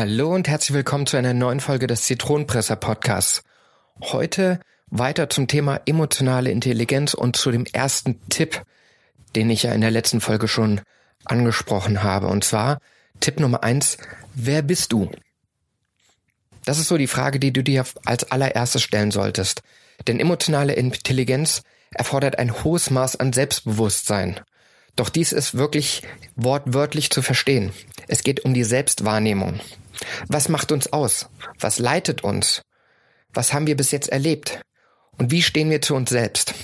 Hallo und herzlich willkommen zu einer neuen Folge des Zitronenpresser Podcasts. Heute weiter zum Thema emotionale Intelligenz und zu dem ersten Tipp, den ich ja in der letzten Folge schon angesprochen habe. Und zwar Tipp Nummer eins, wer bist du? Das ist so die Frage, die du dir als allererstes stellen solltest. Denn emotionale Intelligenz erfordert ein hohes Maß an Selbstbewusstsein. Doch dies ist wirklich wortwörtlich zu verstehen. Es geht um die Selbstwahrnehmung. Was macht uns aus? Was leitet uns? Was haben wir bis jetzt erlebt? Und wie stehen wir zu uns selbst?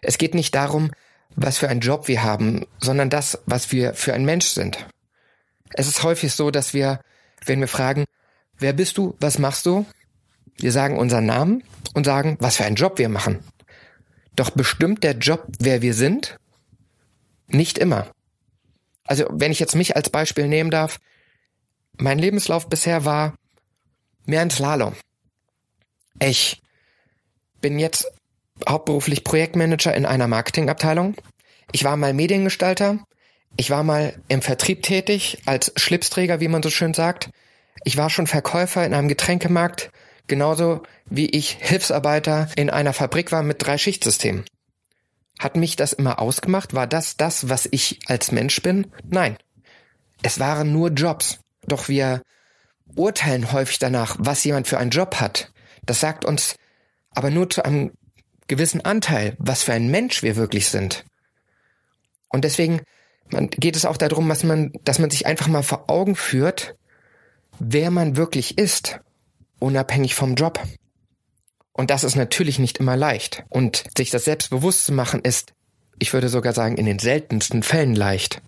Es geht nicht darum, was für einen Job wir haben, sondern das, was wir für ein Mensch sind. Es ist häufig so, dass wir, wenn wir fragen, wer bist du, was machst du? Wir sagen unseren Namen und sagen, was für einen Job wir machen. Doch bestimmt der Job, wer wir sind? Nicht immer. Also, wenn ich jetzt mich als Beispiel nehmen darf, mein Lebenslauf bisher war mehr ein Slalom. Ich bin jetzt hauptberuflich Projektmanager in einer Marketingabteilung. Ich war mal Mediengestalter. Ich war mal im Vertrieb tätig, als Schlipsträger, wie man so schön sagt. Ich war schon Verkäufer in einem Getränkemarkt, genauso wie ich Hilfsarbeiter in einer Fabrik war mit drei Schichtsystemen. Hat mich das immer ausgemacht? War das das, was ich als Mensch bin? Nein. Es waren nur Jobs. Doch wir urteilen häufig danach, was jemand für einen Job hat. Das sagt uns aber nur zu einem gewissen Anteil, was für ein Mensch wir wirklich sind. Und deswegen geht es auch darum, dass man, dass man sich einfach mal vor Augen führt, wer man wirklich ist, unabhängig vom Job. Und das ist natürlich nicht immer leicht. Und sich das selbst bewusst zu machen ist, ich würde sogar sagen, in den seltensten Fällen leicht.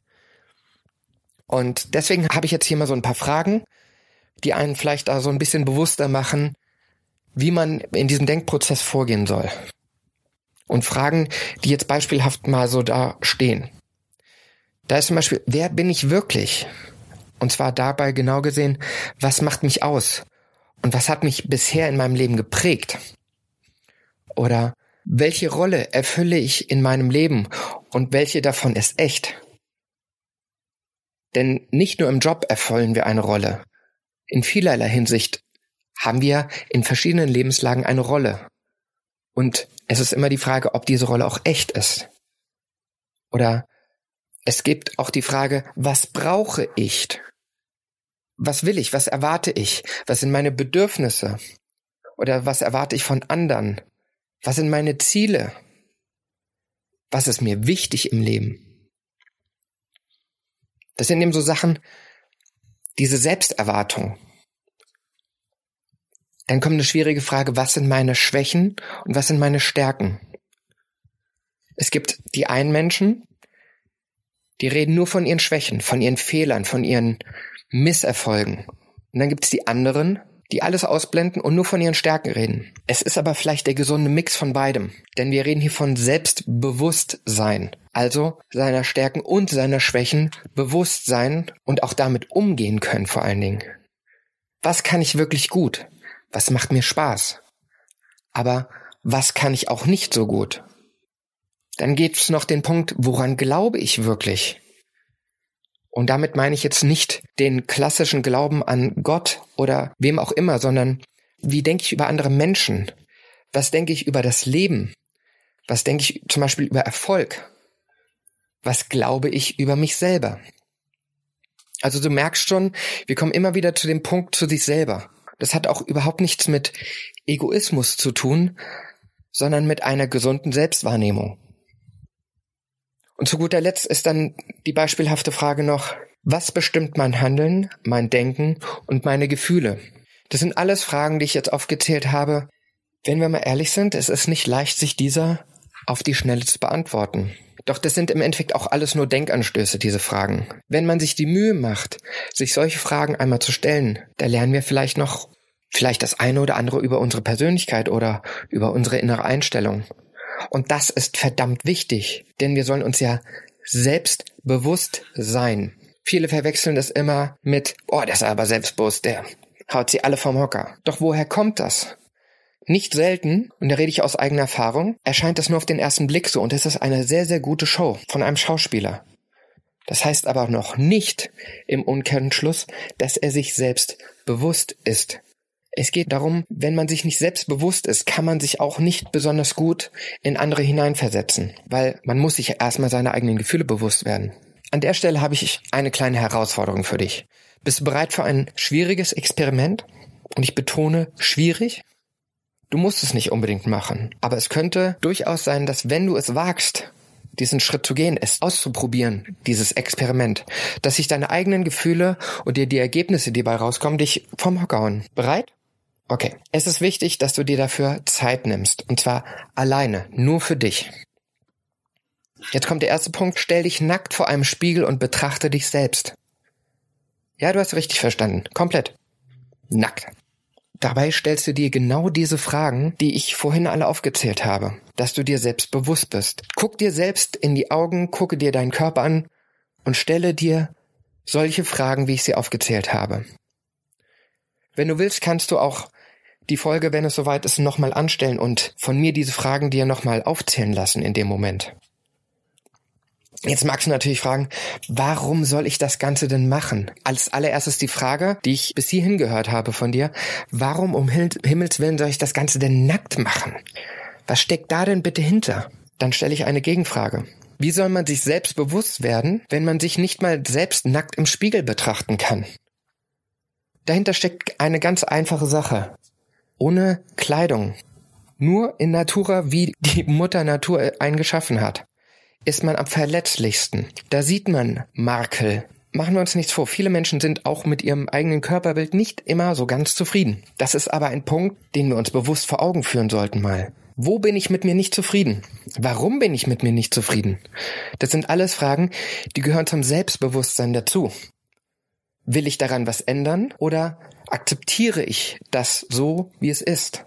Und deswegen habe ich jetzt hier mal so ein paar Fragen, die einen vielleicht da so ein bisschen bewusster machen, wie man in diesem Denkprozess vorgehen soll. Und Fragen, die jetzt beispielhaft mal so da stehen. Da ist zum Beispiel, wer bin ich wirklich? Und zwar dabei genau gesehen, was macht mich aus? Und was hat mich bisher in meinem Leben geprägt? Oder welche Rolle erfülle ich in meinem Leben und welche davon ist echt? Denn nicht nur im Job erfüllen wir eine Rolle. In vielerlei Hinsicht haben wir in verschiedenen Lebenslagen eine Rolle. Und es ist immer die Frage, ob diese Rolle auch echt ist. Oder es gibt auch die Frage, was brauche ich? Was will ich? Was erwarte ich? Was sind meine Bedürfnisse? Oder was erwarte ich von anderen? Was sind meine Ziele? Was ist mir wichtig im Leben? Das sind eben so Sachen, diese Selbsterwartung. Dann kommt eine schwierige Frage, was sind meine Schwächen und was sind meine Stärken? Es gibt die einen Menschen, die reden nur von ihren Schwächen, von ihren Fehlern, von ihren Misserfolgen. Und dann gibt es die anderen, die alles ausblenden und nur von ihren Stärken reden. Es ist aber vielleicht der gesunde Mix von beidem, denn wir reden hier von Selbstbewusstsein, also seiner Stärken und seiner Schwächen bewusst sein und auch damit umgehen können vor allen Dingen. Was kann ich wirklich gut? Was macht mir Spaß? Aber was kann ich auch nicht so gut? Dann gibt es noch den Punkt, woran glaube ich wirklich? Und damit meine ich jetzt nicht den klassischen Glauben an Gott oder wem auch immer, sondern wie denke ich über andere Menschen? Was denke ich über das Leben? Was denke ich zum Beispiel über Erfolg? Was glaube ich über mich selber? Also du merkst schon, wir kommen immer wieder zu dem Punkt zu sich selber. Das hat auch überhaupt nichts mit Egoismus zu tun, sondern mit einer gesunden Selbstwahrnehmung. Und zu guter Letzt ist dann die beispielhafte Frage noch, was bestimmt mein Handeln, mein Denken und meine Gefühle? Das sind alles Fragen, die ich jetzt aufgezählt habe. Wenn wir mal ehrlich sind, es ist nicht leicht, sich dieser auf die Schnelle zu beantworten. Doch das sind im Endeffekt auch alles nur Denkanstöße, diese Fragen. Wenn man sich die Mühe macht, sich solche Fragen einmal zu stellen, da lernen wir vielleicht noch vielleicht das eine oder andere über unsere Persönlichkeit oder über unsere innere Einstellung. Und das ist verdammt wichtig, denn wir sollen uns ja selbst bewusst sein. Viele verwechseln das immer mit, oh, der ist aber selbstbewusst, der haut sie alle vom Hocker. Doch woher kommt das? Nicht selten, und da rede ich aus eigener Erfahrung, erscheint das nur auf den ersten Blick so und es ist eine sehr, sehr gute Show von einem Schauspieler. Das heißt aber noch nicht im Umkehrschluss, dass er sich selbst bewusst ist. Es geht darum, wenn man sich nicht selbst bewusst ist, kann man sich auch nicht besonders gut in andere hineinversetzen, weil man muss sich erstmal seine eigenen Gefühle bewusst werden. An der Stelle habe ich eine kleine Herausforderung für dich. Bist du bereit für ein schwieriges Experiment? Und ich betone schwierig. Du musst es nicht unbedingt machen, aber es könnte durchaus sein, dass wenn du es wagst, diesen Schritt zu gehen, es auszuprobieren, dieses Experiment, dass sich deine eigenen Gefühle und dir die Ergebnisse, die dabei rauskommen, dich vom Hocker hauen. Bereit? Okay. Es ist wichtig, dass du dir dafür Zeit nimmst. Und zwar alleine, nur für dich. Jetzt kommt der erste Punkt. Stell dich nackt vor einem Spiegel und betrachte dich selbst. Ja, du hast richtig verstanden. Komplett. Nackt. Dabei stellst du dir genau diese Fragen, die ich vorhin alle aufgezählt habe, dass du dir selbst bewusst bist. Guck dir selbst in die Augen, gucke dir deinen Körper an und stelle dir solche Fragen, wie ich sie aufgezählt habe. Wenn du willst, kannst du auch die Folge, wenn es soweit ist, nochmal anstellen und von mir diese Fragen dir nochmal aufzählen lassen in dem Moment. Jetzt magst du natürlich fragen, warum soll ich das Ganze denn machen? Als allererstes die Frage, die ich bis hierhin gehört habe von dir, warum um Himmels Willen soll ich das Ganze denn nackt machen? Was steckt da denn bitte hinter? Dann stelle ich eine Gegenfrage. Wie soll man sich selbst bewusst werden, wenn man sich nicht mal selbst nackt im Spiegel betrachten kann? Dahinter steckt eine ganz einfache Sache ohne Kleidung, nur in Natura, wie die Mutter Natur einen geschaffen hat, ist man am verletzlichsten. Da sieht man Makel. Machen wir uns nichts vor, viele Menschen sind auch mit ihrem eigenen Körperbild nicht immer so ganz zufrieden. Das ist aber ein Punkt, den wir uns bewusst vor Augen führen sollten mal. Wo bin ich mit mir nicht zufrieden? Warum bin ich mit mir nicht zufrieden? Das sind alles Fragen, die gehören zum Selbstbewusstsein dazu. Will ich daran was ändern oder akzeptiere ich das so, wie es ist?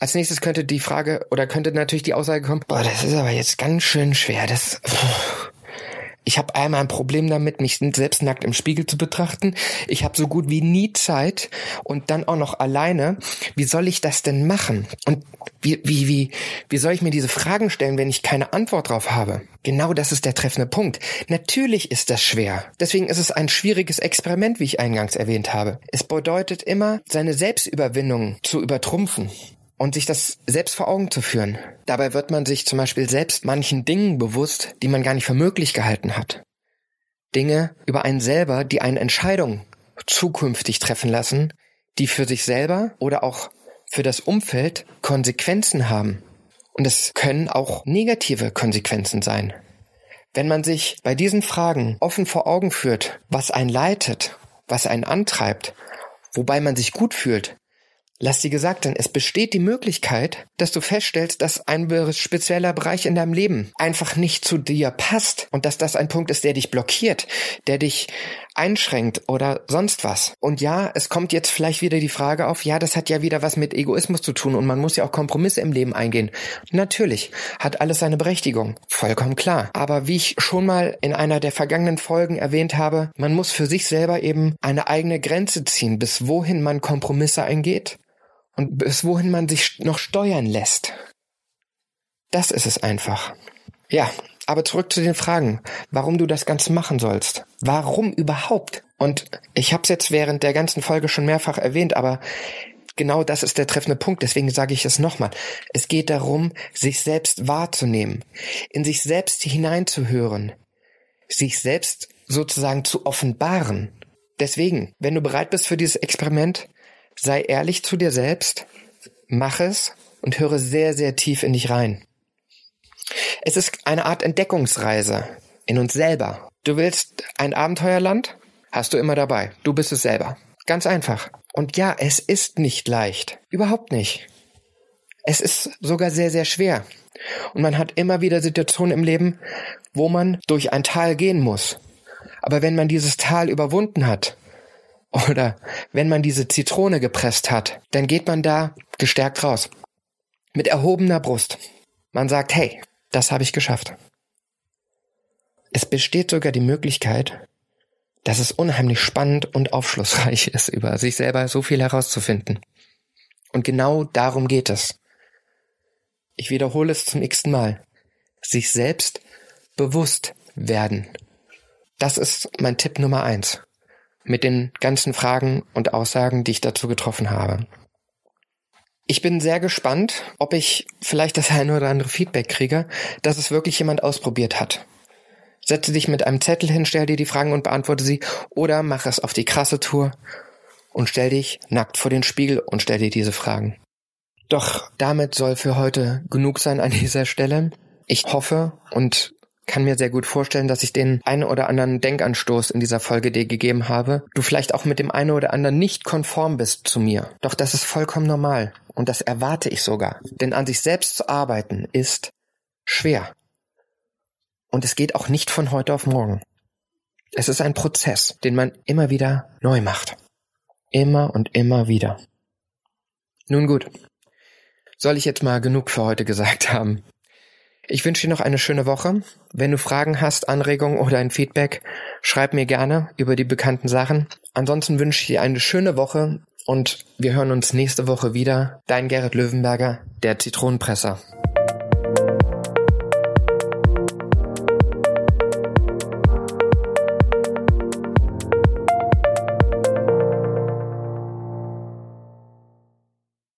Als nächstes könnte die Frage oder könnte natürlich die Aussage kommen, boah, das ist aber jetzt ganz schön schwer. Das, ich habe einmal ein Problem damit, mich selbst nackt im Spiegel zu betrachten. Ich habe so gut wie nie Zeit und dann auch noch alleine. Wie soll ich das denn machen? Und wie, wie, wie, wie soll ich mir diese Fragen stellen, wenn ich keine Antwort drauf habe? Genau das ist der treffende Punkt. Natürlich ist das schwer. Deswegen ist es ein schwieriges Experiment, wie ich eingangs erwähnt habe. Es bedeutet immer, seine Selbstüberwindung zu übertrumpfen und sich das selbst vor Augen zu führen. Dabei wird man sich zum Beispiel selbst manchen Dingen bewusst, die man gar nicht für möglich gehalten hat. Dinge über einen selber, die eine Entscheidung zukünftig treffen lassen, die für sich selber oder auch für das Umfeld Konsequenzen haben. Und es können auch negative Konsequenzen sein. Wenn man sich bei diesen Fragen offen vor Augen führt, was einen leitet, was einen antreibt, wobei man sich gut fühlt, Lass dir gesagt sein, es besteht die Möglichkeit, dass du feststellst, dass ein spezieller Bereich in deinem Leben einfach nicht zu dir passt und dass das ein Punkt ist, der dich blockiert, der dich einschränkt oder sonst was. Und ja, es kommt jetzt vielleicht wieder die Frage auf, ja, das hat ja wieder was mit Egoismus zu tun und man muss ja auch Kompromisse im Leben eingehen. Natürlich, hat alles seine Berechtigung. Vollkommen klar. Aber wie ich schon mal in einer der vergangenen Folgen erwähnt habe, man muss für sich selber eben eine eigene Grenze ziehen, bis wohin man Kompromisse eingeht und bis wohin man sich noch steuern lässt. Das ist es einfach. Ja, aber zurück zu den Fragen, warum du das Ganze machen sollst. Warum überhaupt? Und ich habe es jetzt während der ganzen Folge schon mehrfach erwähnt, aber genau das ist der treffende Punkt, deswegen sage ich es nochmal. Es geht darum, sich selbst wahrzunehmen, in sich selbst hineinzuhören, sich selbst sozusagen zu offenbaren. Deswegen, wenn du bereit bist für dieses Experiment, Sei ehrlich zu dir selbst, mach es und höre sehr, sehr tief in dich rein. Es ist eine Art Entdeckungsreise in uns selber. Du willst ein Abenteuerland? Hast du immer dabei. Du bist es selber. Ganz einfach. Und ja, es ist nicht leicht. Überhaupt nicht. Es ist sogar sehr, sehr schwer. Und man hat immer wieder Situationen im Leben, wo man durch ein Tal gehen muss. Aber wenn man dieses Tal überwunden hat, oder wenn man diese Zitrone gepresst hat, dann geht man da gestärkt raus. Mit erhobener Brust. Man sagt, hey, das habe ich geschafft. Es besteht sogar die Möglichkeit, dass es unheimlich spannend und aufschlussreich ist, über sich selber so viel herauszufinden. Und genau darum geht es. Ich wiederhole es zum x Mal. Sich selbst bewusst werden. Das ist mein Tipp Nummer eins. Mit den ganzen Fragen und Aussagen, die ich dazu getroffen habe. Ich bin sehr gespannt, ob ich vielleicht das eine oder andere Feedback kriege, dass es wirklich jemand ausprobiert hat. Setze dich mit einem Zettel hin, stell dir die Fragen und beantworte sie oder mach es auf die krasse Tour und stell dich nackt vor den Spiegel und stell dir diese Fragen. Doch damit soll für heute genug sein an dieser Stelle. Ich hoffe und kann mir sehr gut vorstellen, dass ich den einen oder anderen Denkanstoß in dieser Folge dir gegeben habe. Du vielleicht auch mit dem einen oder anderen nicht konform bist zu mir. Doch das ist vollkommen normal. Und das erwarte ich sogar. Denn an sich selbst zu arbeiten ist schwer. Und es geht auch nicht von heute auf morgen. Es ist ein Prozess, den man immer wieder neu macht. Immer und immer wieder. Nun gut. Soll ich jetzt mal genug für heute gesagt haben? Ich wünsche dir noch eine schöne Woche. Wenn du Fragen hast, Anregungen oder ein Feedback, schreib mir gerne über die bekannten Sachen. Ansonsten wünsche ich dir eine schöne Woche und wir hören uns nächste Woche wieder. Dein Gerrit Löwenberger, der Zitronenpresser.